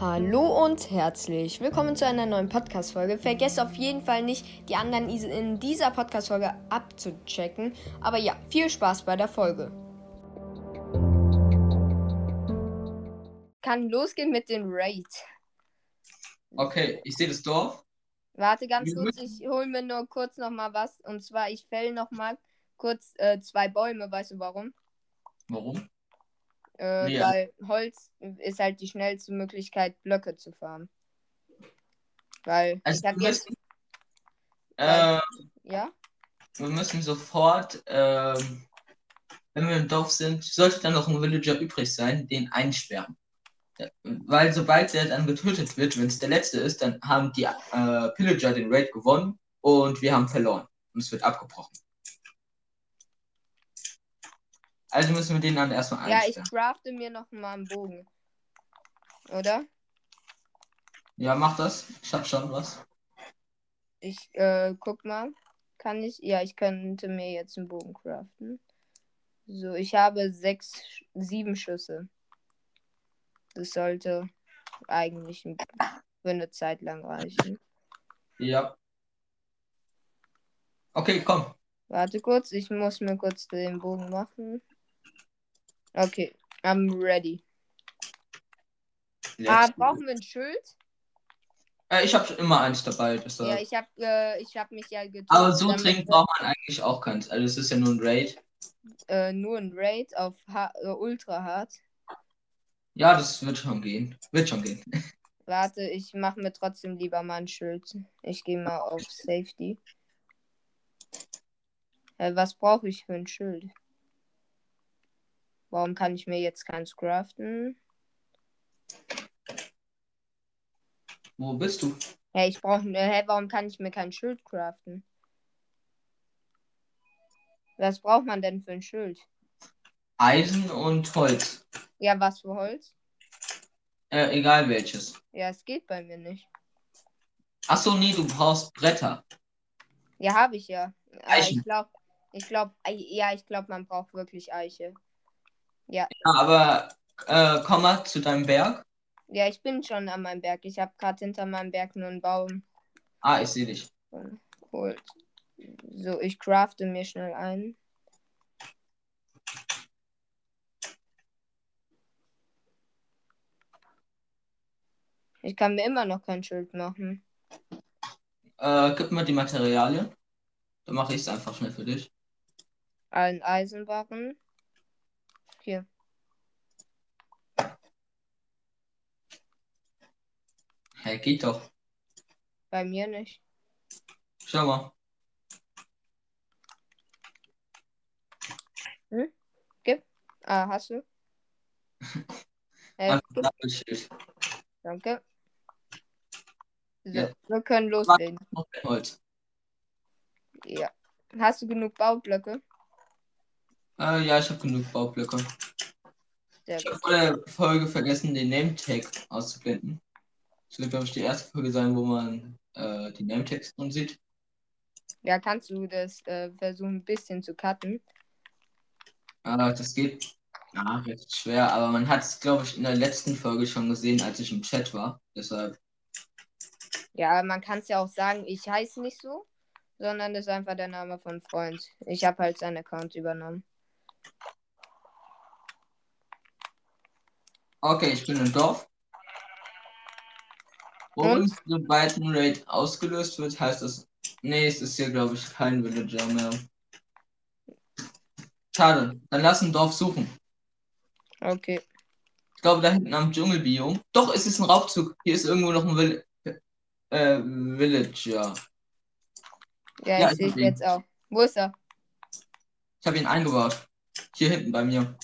Hallo und herzlich willkommen zu einer neuen Podcast-Folge. Vergesst auf jeden Fall nicht, die anderen in dieser Podcast-Folge abzuchecken. Aber ja, viel Spaß bei der Folge. Kann losgehen mit dem Raid. Okay, ich sehe das Dorf. Warte ganz kurz, ich hole mir nur kurz noch mal was. Und zwar, ich fäll noch mal kurz äh, zwei Bäume. Weißt du warum? Warum? Äh, Ja. Weil Holz ist halt die schnellste Möglichkeit, Blöcke zu farmen. Weil Also ich habe wir jetzt, müssen, äh, ja, wir müssen sofort, ähm, wenn wir im Dorf sind, sollte dann noch ein Villager übrig sein, den einsperren. Weil sobald der dann getötet wird, wenn es der letzte ist, dann haben die äh, Pillager den Raid gewonnen und wir haben verloren. Und es wird abgebrochen. Also müssen wir den dann erstmal ja, ich crafte mir noch mal einen Bogen. Oder? Ja, mach das. Ich hab schon was. Ich äh, guck mal. Kann ich? Ja, ich könnte mir jetzt einen Bogen craften. So, ich habe sechs, sieben Schüsse. Das sollte eigentlich für eine Zeit lang reichen. Ja. Okay, komm. Warte kurz, ich muss mir kurz den Bogen machen. Okay, I'm ready. Ah, Let's brauchen wir ein Schild? Äh, ich habe immer eins dabei. Deshalb. Ja, ich habe äh, ich hab mich ja getötet. Aber so dringend braucht man eigentlich auch keins. Also es ist ja nur ein Raid. äh, nur ein Raid auf ha äh, Ultra Hard. Ja, das wird schon gehen. Wird schon gehen. Warte, ich mache mir trotzdem lieber mal ein Schild. Ich gehe mal auf Safety. Äh, was brauche ich für ein Schild? Warum kann ich mir jetzt keins craften? Wo bist du? Hey, ich brauche. Hä, warum kann ich mir kein Schild craften? Was braucht man denn für ein Schild? Eisen und Holz. Ja, was für Holz? Äh, egal welches. Ja, es geht bei mir nicht. Achso, nee, du brauchst Bretter. Ja, habe ich ja. Eichen. ich glaube, ich glaube, ja, ich glaube, man braucht wirklich Eiche. Ja, Ja, aber äh, komm mal zu deinem Berg. ja, ich bin schon an meinem Berg. Ich habe gerade hinter meinem Berg nur einen Baum Ah, ich sehe dich. geholt. So, ich crafte mir schnell ein. Ich kann mir immer noch kein Schild machen. Äh, gib mir die Materialien. Dann mache ich es einfach schnell für dich. Ein Eisenbarren. Hier. Hey, geht doch. Bei mir nicht. Schau mal. Ah, hast du? Äh, ein Doppelschild. danke. So, Ja. wir können loslegen. Ja. Hast du genug Baublöcke? Äh, ja, ich habe genug Baublöcke. Sehr Ich habe vor der Folge vergessen, den Name-Tag auszublenden. Das wird, glaube ich, die erste Folge sein, wo man äh, die Name-Tags drin sieht. Ja, kannst du das äh, versuchen, ein bisschen zu cutten? Äh, das geht ja, recht schwer, aber man hat es, glaube ich, in der letzten Folge schon gesehen, als ich im Chat war. Deshalb, Ja, man kann es ja auch sagen, ich heiße nicht so, sondern das ist einfach der Name von Freund. Ich habe halt seinen Account übernommen. Okay, ich bin im Dorf. Und? Und sobald ein Raid ausgelöst wird, heißt das, nee, es ist hier, glaube ich, kein Villager mehr. Schade, dann lass ein Dorf suchen. Okay. Ich glaube, da hinten am Dschungelbiom. Doch, es ist ein Raubzug. Hier ist irgendwo noch ein Vill äh, Villager. Ja, Ja, ich ich sehe ihn. jetzt auch. Wo ist er? Ich habe ihn eingebaut. Hier hinten bei mir.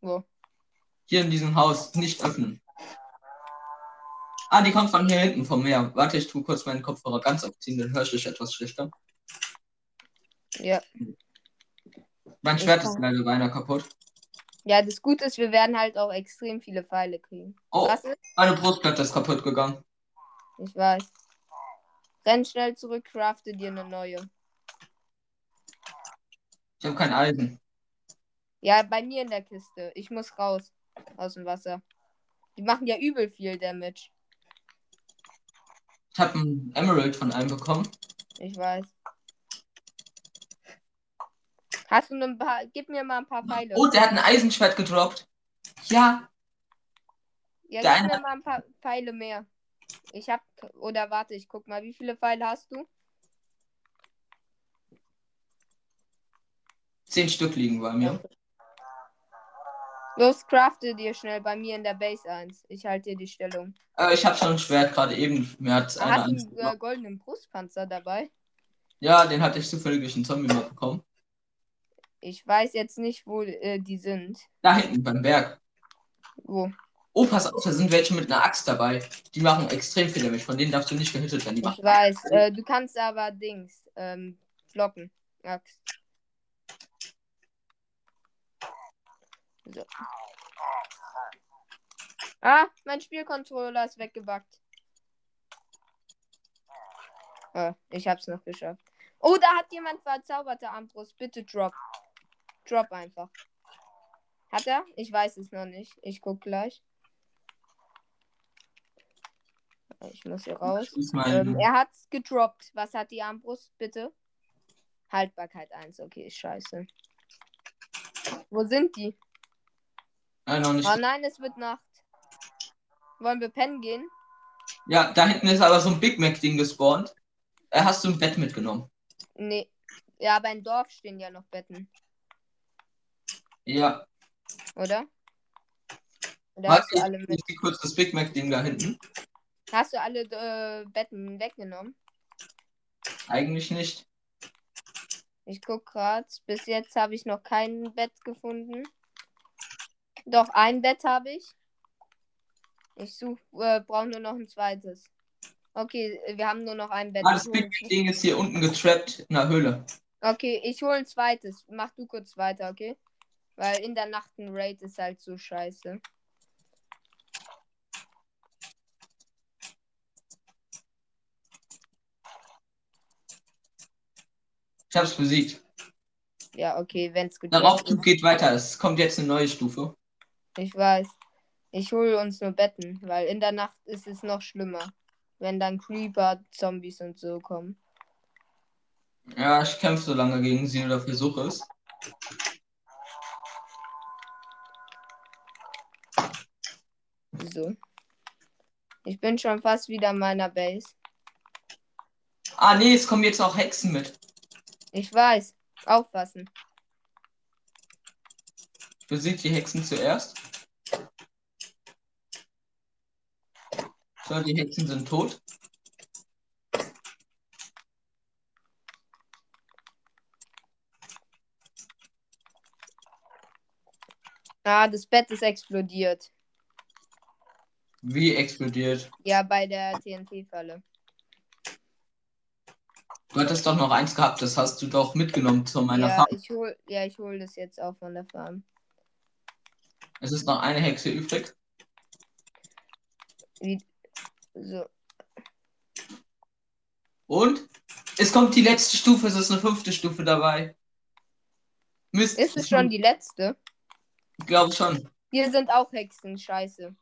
Wo? Hier in diesem Haus. Nicht öffnen. Ah, die kommt von hier hinten vom Meer. Warte, ich tue kurz meinen Kopfhörer ganz abziehen, dann hörst du dich etwas schlechter. Ja. Mein Schwert ist leider beinahe kaputt. Ja, das Gute ist, wir werden halt auch extrem viele Pfeile kriegen. Oh, Was ist? meine Brustplatte ist kaputt gegangen. Ich weiß. Renn schnell zurück, crafte dir eine neue. Ich habe kein Eisen. Ja, bei mir in der Kiste. Ich muss raus aus dem Wasser. Die machen ja übel viel Damage. Ich habe ein Emerald von einem bekommen. Ich weiß. Hast du ein paar. Gib mir mal ein paar Pfeile. Oh, der hat ein Eisenschwert gedroppt. Ja, ja, der gib mir mal ein paar Pfeile mehr. Ich hab. Oder warte, ich guck mal, wie viele Pfeile hast du? Zehn Stück liegen bei mir. Los, crafte dir schnell bei mir in der Base 1. Ich halte dir die Stellung. Äh, ich habe schon ein Schwert gerade eben. Mir hat einer Hast du eins einen äh, goldenen Brustpanzer dabei? Ja, den hatte ich zufällig durch einen Zombie mal bekommen. Ich weiß jetzt nicht, wo äh, die sind. Da hinten beim Berg. Wo? Oh, pass auf, da sind welche mit einer Axt dabei. Die machen extrem viel Damage. Von denen darfst du nicht gehittet werden. Die Ich weiß. Äh, du kannst aber Dings. Ähm, blocken. Axt. So. Ah, mein Spielcontroller ist weggebackt. Ah, ich hab's noch geschafft. Oh, da hat jemand verzauberte Armbrust. Bitte drop. Drop einfach. Hat er? Ich weiß es noch nicht. Ich guck gleich. Ich muss hier raus. Ähm, er hat's gedroppt. Was hat die Armbrust, bitte? Haltbarkeit 1. Okay, scheiße. Wo sind die? Nein, noch nicht. Oh nein, es wird Nacht. Wollen wir pennen gehen? Ja, da hinten ist aber so ein Big Mac-Ding gespawnt. Äh, hast du ein Bett mitgenommen? Nee. Ja, aber im Dorf stehen ja noch Betten, Ja. oder? Oder hast du alle ich mit? ich kurz das Big Mac-Ding da hinten. Hast du alle äh, Betten weggenommen? Eigentlich nicht. Ich guck grad. Bis jetzt habe ich noch kein Bett gefunden. Doch, ein Bett habe ich. Ich suche, äh, brauche nur noch ein zweites. Okay, wir haben nur noch ein Bett. Ah, das Mac-Ding ist hier unten getrappt in der Höhle. Okay, ich hole ein zweites. Mach du kurz weiter, okay? Weil in der Nacht ein Raid ist halt so scheiße. Ich hab's besiegt. Ja, okay, wenn's gedroppt Raubzug ist. geht weiter. Es kommt jetzt eine neue Stufe. Ich weiß. Ich hole uns nur Betten, weil in der Nacht ist es noch schlimmer. Wenn dann Creeper, Zombies und so kommen. Ja, ich kämpfe so lange gegen sie oder versuche es. So. Ich bin schon fast wieder in meiner Base. Ah, nee, es kommen jetzt auch Hexen mit. Ich weiß. Aufpassen. Ich besiege die Hexen zuerst. So, die Hexen sind tot. Ah, das Bett ist explodiert. Wie explodiert. Ja, bei der TNT-Falle. Du hattest doch noch eins gehabt, das hast du doch mitgenommen zu meiner Ja, Farm. ich hol, ja, ich hol das jetzt auch von der Farm. Es ist noch eine Hexe übrig. Wie, so. Und es kommt die letzte Stufe, es ist eine fünfte Stufe dabei. Mist. Ist es schon die letzte? Ich glaube schon. Hier sind auch Hexen, scheiße.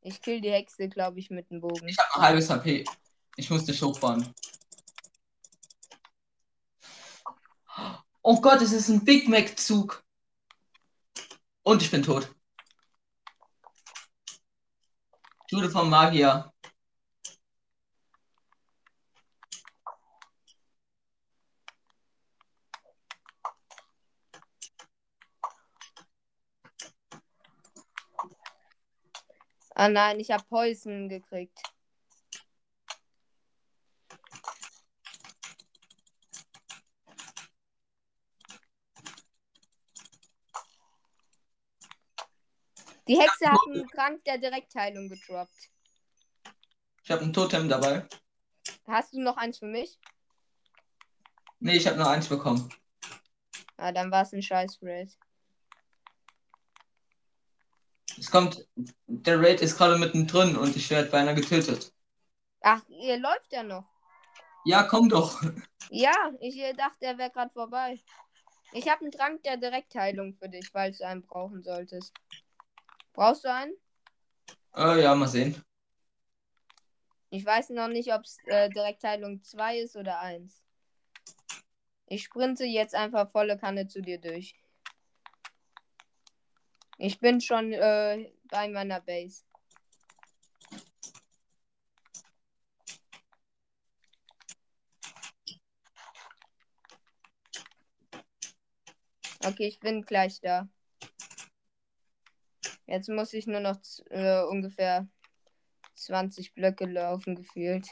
Ich kill die Hexe, glaube ich, mit dem Bogen. Ich habe ein halbes HP. Ich muss dich hochfahren. Oh Gott, es ist ein Big Mac-Zug. Und ich bin tot. Jude vom Magier. Ah nein, ich habe Poison gekriegt. Die Hexe hat einen Trank der Direktheilung gedroppt. Ich habe ein Totem dabei. Hast du noch eins für mich? Nee, ich habe nur eins bekommen. Ah, dann war es ein scheiß Raid. Es kommt. Der Raid ist gerade mittendrin und ich werde beinahe getötet. Ach, ihr läuft ja noch. Ja, komm doch. Ja, ich dachte, er wäre gerade vorbei. Ich habe einen Trank der Direktheilung für dich, falls du einen brauchen solltest. Brauchst du einen? Äh, ja, mal sehen. Ich weiß noch nicht, ob es äh, Direktteilung 2 ist oder 1. Ich sprinte jetzt einfach volle Kanne zu dir durch. Ich bin schon äh, bei meiner Base. Okay, ich bin gleich da. Jetzt muss ich nur noch äh, ungefähr 20 Blöcke laufen, gefühlt.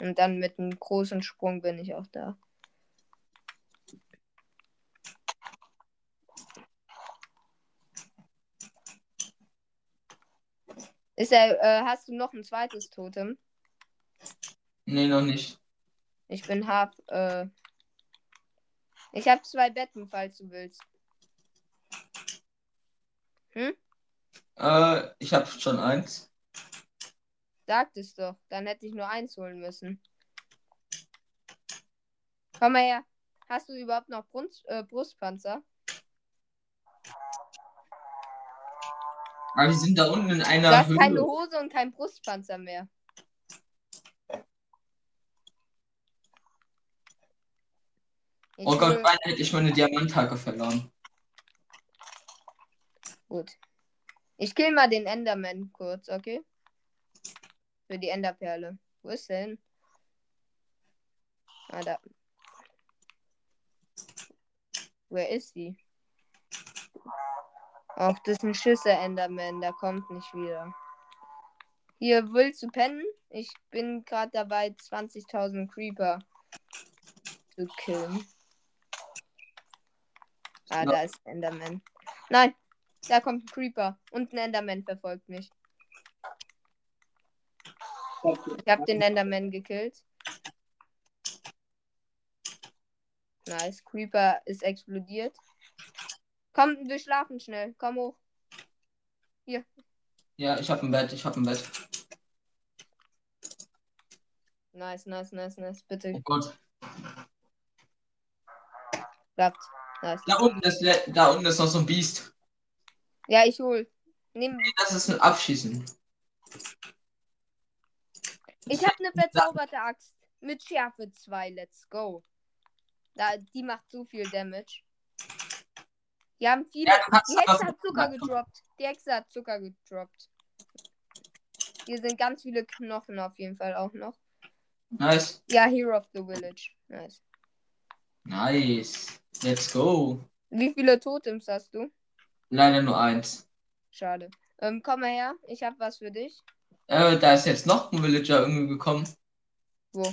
Und dann mit einem großen Sprung bin ich auch da. Ist er, äh, hast du noch ein zweites Totem? Nee, noch nicht. Ich bin halb, äh, ich habe zwei Betten, falls du willst. Hm? Äh, ich habe schon eins. Sagt es doch. Dann hätte ich nur eins holen müssen. Komm mal her. Hast du überhaupt noch Brunst, äh, Brustpanzer? Aber wir sind da unten in einer Du hast Höhle. keine Hose und kein Brustpanzer mehr. Ich Oh Gott, beinahe hätte ich meine Diamanthacke verloren. Gut. Ich kill mal den Enderman kurz, okay? Für die Enderperle. Wo ist denn? Ah, da. Wer ist sie? Ach, das ist ein Schisser Enderman, der kommt nicht wieder. Hier, willst du pennen? Ich bin gerade dabei, 20.000 Creeper zu killen. Ah, da ist Enderman. Nein, da kommt ein Creeper und ein Enderman verfolgt mich. Ich habe den Enderman gekillt. Nice. Creeper ist explodiert. Komm, wir schlafen schnell. Komm hoch. Ja, ich habe ein Bett, ich habe ein Bett. Nice, nice, nice, nice. Bitte Oh Gott. klappt. Nice. Da unten ist, da unten ist noch so ein Biest. Ja, ich hol. Nimm. Das ist ein Abschießen. Ich habe eine verzauberte Axt mit Schärfe 2. Let's go. Da, die macht so viel Damage. Die haben viele. Ja, Die Hexe hat Zucker gedroppt. Die Hexe hat Zucker gedroppt. Hier sind ganz viele Knochen auf jeden Fall auch noch. Nice. Ja, Hero of the Village. Nice. Nice. Let's go. Wie viele Totems hast du? Leider nur eins. Schade. Ähm, komm mal her. Ich habe was für dich. Äh, da ist jetzt noch ein Villager irgendwie gekommen. Wo?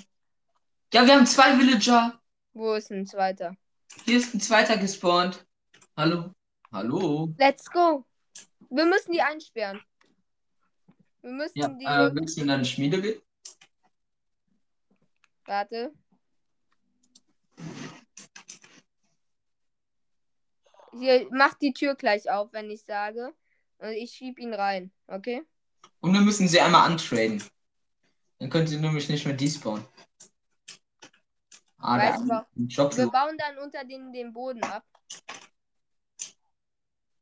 Ja, wir haben zwei Villager. Wo ist ein zweiter? Hier ist ein zweiter gespawnt. Hallo. Hallo. Let's go. Wir müssen die einsperren. Wir müssen Ja, die. äh, willst du in deine Schmiede gehen? Warte. Hier, mach die Tür gleich auf, wenn ich sage. Und ich schieb ihn rein, okay? Und wir müssen sie einmal antraden. Dann können sie nämlich nicht mehr despawnen. Ah, Weißt du der Job. Wir bauen dann unter den, den Boden ab.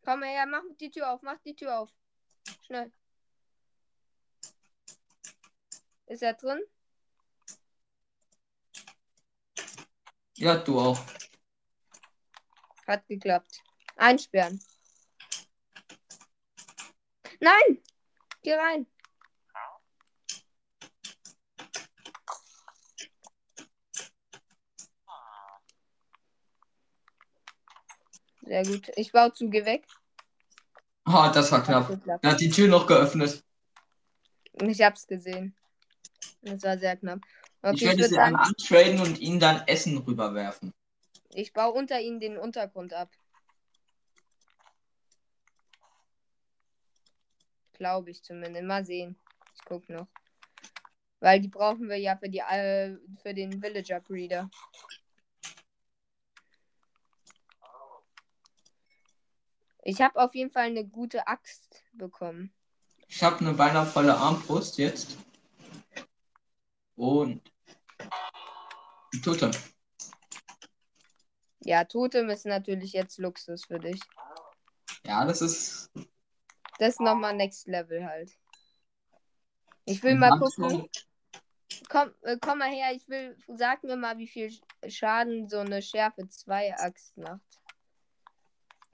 Komm her, mach die Tür auf, mach die Tür auf. Schnell. Ist er drin? Ja, du auch. Hat geklappt. Einsperren. Nein! Geh rein. Sehr gut. Ich baue zu, geh weg. Ah, das war Hat knapp. geklappt. Er hat die Tür noch geöffnet. Ich hab's gesehen. Das war sehr knapp. Okay, ich würde sie einmal antraden und ihnen dann Essen rüberwerfen. Ich baue unter ihnen den Untergrund ab. Glaube ich zumindest. Mal sehen. Ich guck noch. Weil die brauchen wir ja für die äh, für den Villager Breeder. Ich habe auf jeden Fall eine gute Axt bekommen. Ich habe eine beinahe volle Armbrust jetzt. Und. ein Totem. Ja, Totem ist natürlich jetzt Luxus für dich. Ja, das ist. Das ist nochmal Next Level halt. Ich will mal gucken. Komm, äh, komm mal her, ich will. Sag mir mal, wie viel Schaden so eine Schärfe 2 Axt macht.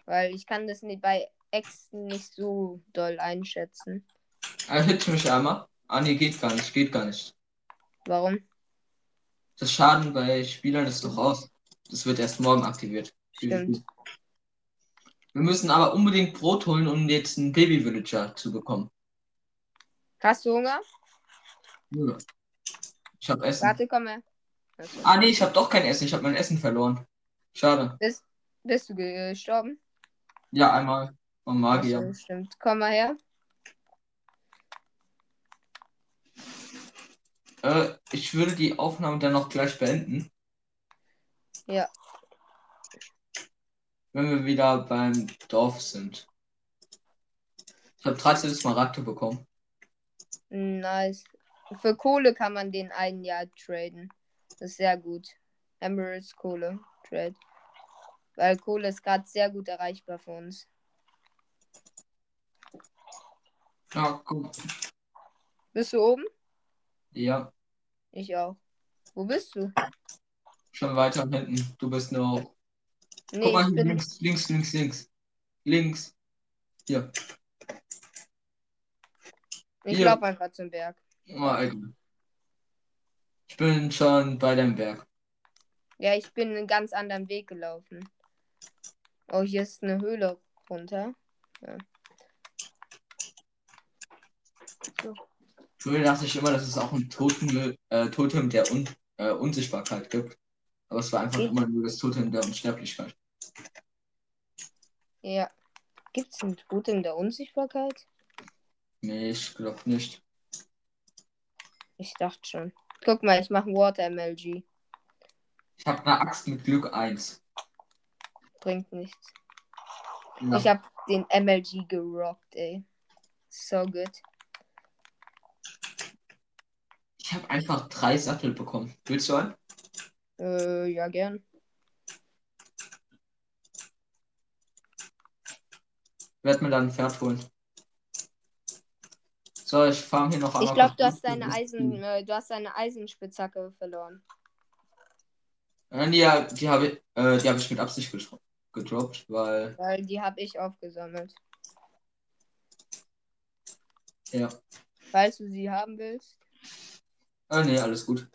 Weil ich kann das nicht bei Äxten nicht so doll einschätzen. Er hit mich einmal. Ah, nee, geht gar nicht, geht gar nicht. Warum? Das Schaden bei Spielern ist doch raus. Das wird erst morgen aktiviert. Stimmt. Wir müssen aber unbedingt Brot holen, um jetzt einen Baby-Villager zu bekommen. Hast du Hunger? Ja. Ich hab Essen. Warte, komm her. Ah, nee, ich hab doch kein Essen. Ich hab mein Essen verloren. Schade. Bist, bist du gestorben? Ja, einmal. Vom Magier. Achso, stimmt. Komm mal her. Äh, ich würde die Aufnahme dann noch gleich beenden. Ja. Wenn wir wieder beim Dorf sind. Ich habe 13 Smaragde bekommen. Nice. Für Kohle kann man den ein Jahr traden. Das ist sehr gut. Emeralds Kohle Trade. Weil Kohle ist gerade sehr gut erreichbar für uns. Ja, guck. Bist du oben? Ja, Ich auch. Wo bist du? Schon weiter hinten. Du bist nur. Nee, Guck mal bin. links, links, links, links. Links. Hier. Ich hier. laufe einfach zum Berg. Alter. Ich bin schon bei dem Berg. Ja, ich bin einen ganz anderen Weg gelaufen. Oh, hier ist eine Höhle runter. Früher dachte ich immer, dass es auch ein Totem, äh, Totem der Un äh, Unsichtbarkeit gibt. Aber es war einfach Ich- immer nur das Totem der Unsterblichkeit. Ja. Gibt's ein Totem der Unsichtbarkeit? Nee, ich glaube nicht. Ich dachte schon. Guck mal, ich mache ein Water MLG. Ich habe eine Axt mit Glück 1. Bringt nichts. Ja. Ich habe den MLG gerockt, ey. So gut. Ich habe einfach drei Sattel bekommen. Willst du einen? Äh, ja, gern. Werd mir dann ein Pferd holen. So, ich farm hier noch Ich einmal. glaube, du hast deine Eisen, äh, du hast deine Eisenspitzhacke verloren. Nee, ja, die habe ich, äh, die hab ich mit Absicht getro gedroppt, weil. Weil die habe ich aufgesammelt. Ja. Falls du sie haben willst. Äh, nee, alles gut.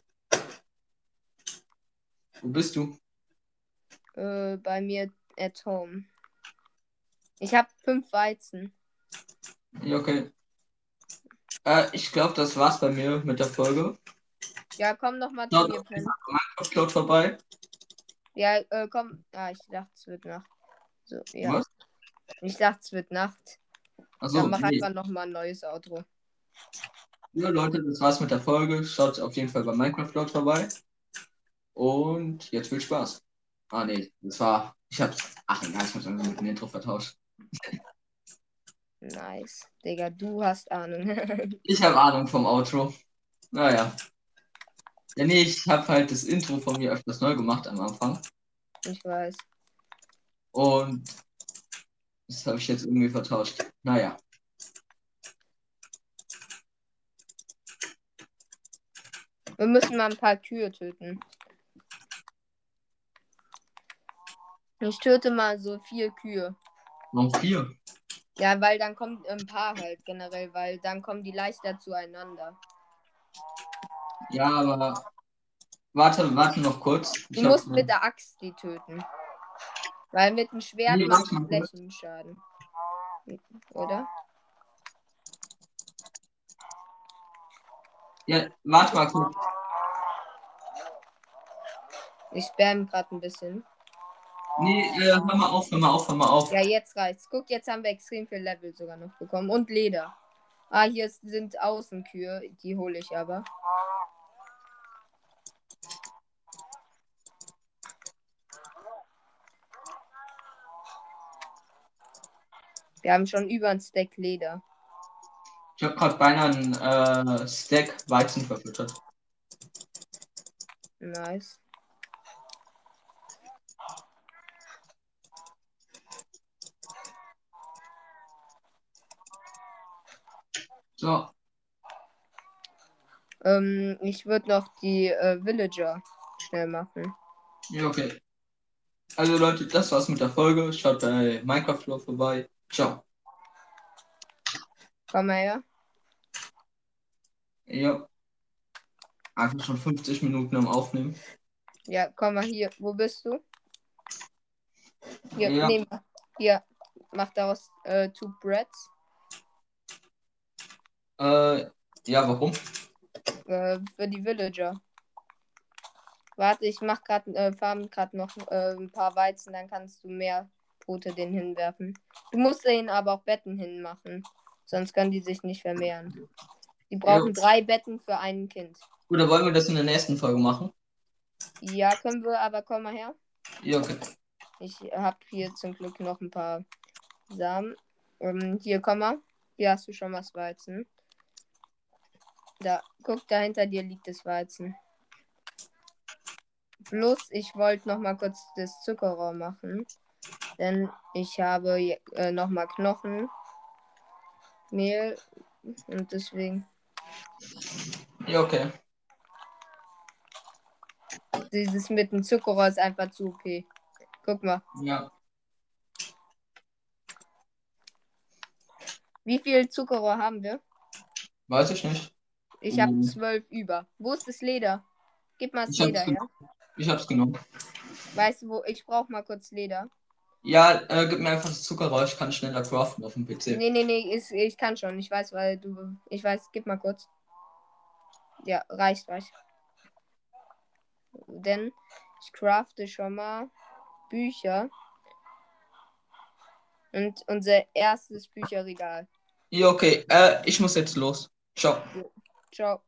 Wo bist du? Äh, bei mir at home. Ich habe fünf Weizen. Okay. Äh, ich glaube, das war's bei mir mit der Folge. Ja, komm noch mal zu mir, Pen. Cloud vorbei. Ja, äh, komm. Ah, ich dachte, es wird Nacht. So, ja. Was? Ich dachte, es wird Nacht. Achso, Dann mach nee. einfach noch mal ein neues Outro. Ja, Leute, das war's mit der Folge. Schaut auf jeden Fall bei Minecraft Cloud vorbei. Und jetzt viel Spaß. Ah, nee, das war. Ich hab's. Ach, egal, ich hab's einfach mit dem Intro vertauscht. Nice. Digga, du hast Ahnung. Ich habe Ahnung vom Outro. Naja. Ja, nee, ich habe halt das Intro von mir öfters neu gemacht am Anfang. ich weiß. Und das habe ich jetzt irgendwie vertauscht. Naja. Wir müssen mal ein paar Kühe töten. Ich töte mal so vier Kühe. Noch vier. Ja, weil dann kommt ein paar halt generell, weil dann kommen die leichter zueinander. Ja, aber. Warte, warte noch kurz. Ich Du musst mit der Axt die töten. Weil mit dem Schwert Nee, macht kurz. Flächenschaden. Oder? Ja, warte mal kurz. Ich spam gerade ein bisschen. Nee, äh, hör mal auf, hör mal auf, hör mal auf. Ja, jetzt reicht's. Guck, jetzt haben wir extrem viel Level sogar noch bekommen. Und Leder. Ah, hier sind Außenkühe. Die hole ich aber. Wir haben schon über ein Stack Leder. Ich habe gerade beinahe einen äh, Stack Weizen verfüttert. Nice. So, Ähm, ich würde noch die äh, Villager schnell machen. ja, okay. Also Leute, das war's mit der Folge. Schaut bei Minecraft Flow vorbei. Ciao. Komm mal her. Ja. Einfach schon 50 Minuten am Aufnehmen. Ja, komm mal hier. Wo bist du? Hier, Ja. mach- hier. Mach daraus äh, two breads. Äh, ja, warum? Äh, für die Villager. Warte, ich mach grad, äh, farm grad noch äh, ein paar Weizen, dann kannst du mehr Brote den hinwerfen. Du musst denen aber auch Betten hinmachen. Sonst können die sich nicht vermehren. Die brauchen drei Betten für ein Kind. Oder wollen wir das in der nächsten Folge machen? Ja, können wir, aber komm mal her. Ja, okay. Ich habe hier zum Glück noch ein paar Samen. Ähm, hier, komm mal. Hier hast du schon was Weizen. Da, guck, da hinter dir liegt das Weizen. Plus, ich wollte noch mal kurz das Zuckerrohr machen. Denn ich habe äh, noch mal Knochen. Mehl. Und deswegen. Ja, okay. Dieses mit dem Zuckerrohr ist einfach zu okay. Guck mal. Ja. Wie viel Zuckerrohr haben wir? Weiß ich nicht. Ich habe Mhm. zwölf über. Wo ist das Leder? Gib mal das Ich Leder her. ich hab's genommen. Weißt du wo? Ich brauche mal kurz Leder. Ja, äh, gib mir einfach das Zuckerrohr, ich kann schneller craften auf dem PC. Nee, nee, nee, ist, ich kann schon. Ich weiß, weil du. Ich weiß, gib mal kurz. Ja, reicht, reicht. Denn ich crafte schon mal Bücher. Und unser erstes Bücherregal. Ja, okay. Äh, ich muss jetzt los. Ciao. Ciao.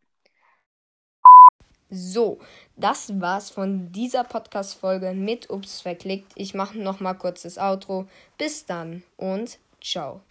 So, das war's von dieser Podcast-Folge mit Ups verklickt. Ich mache noch mal kurz das Outro. Bis dann und ciao.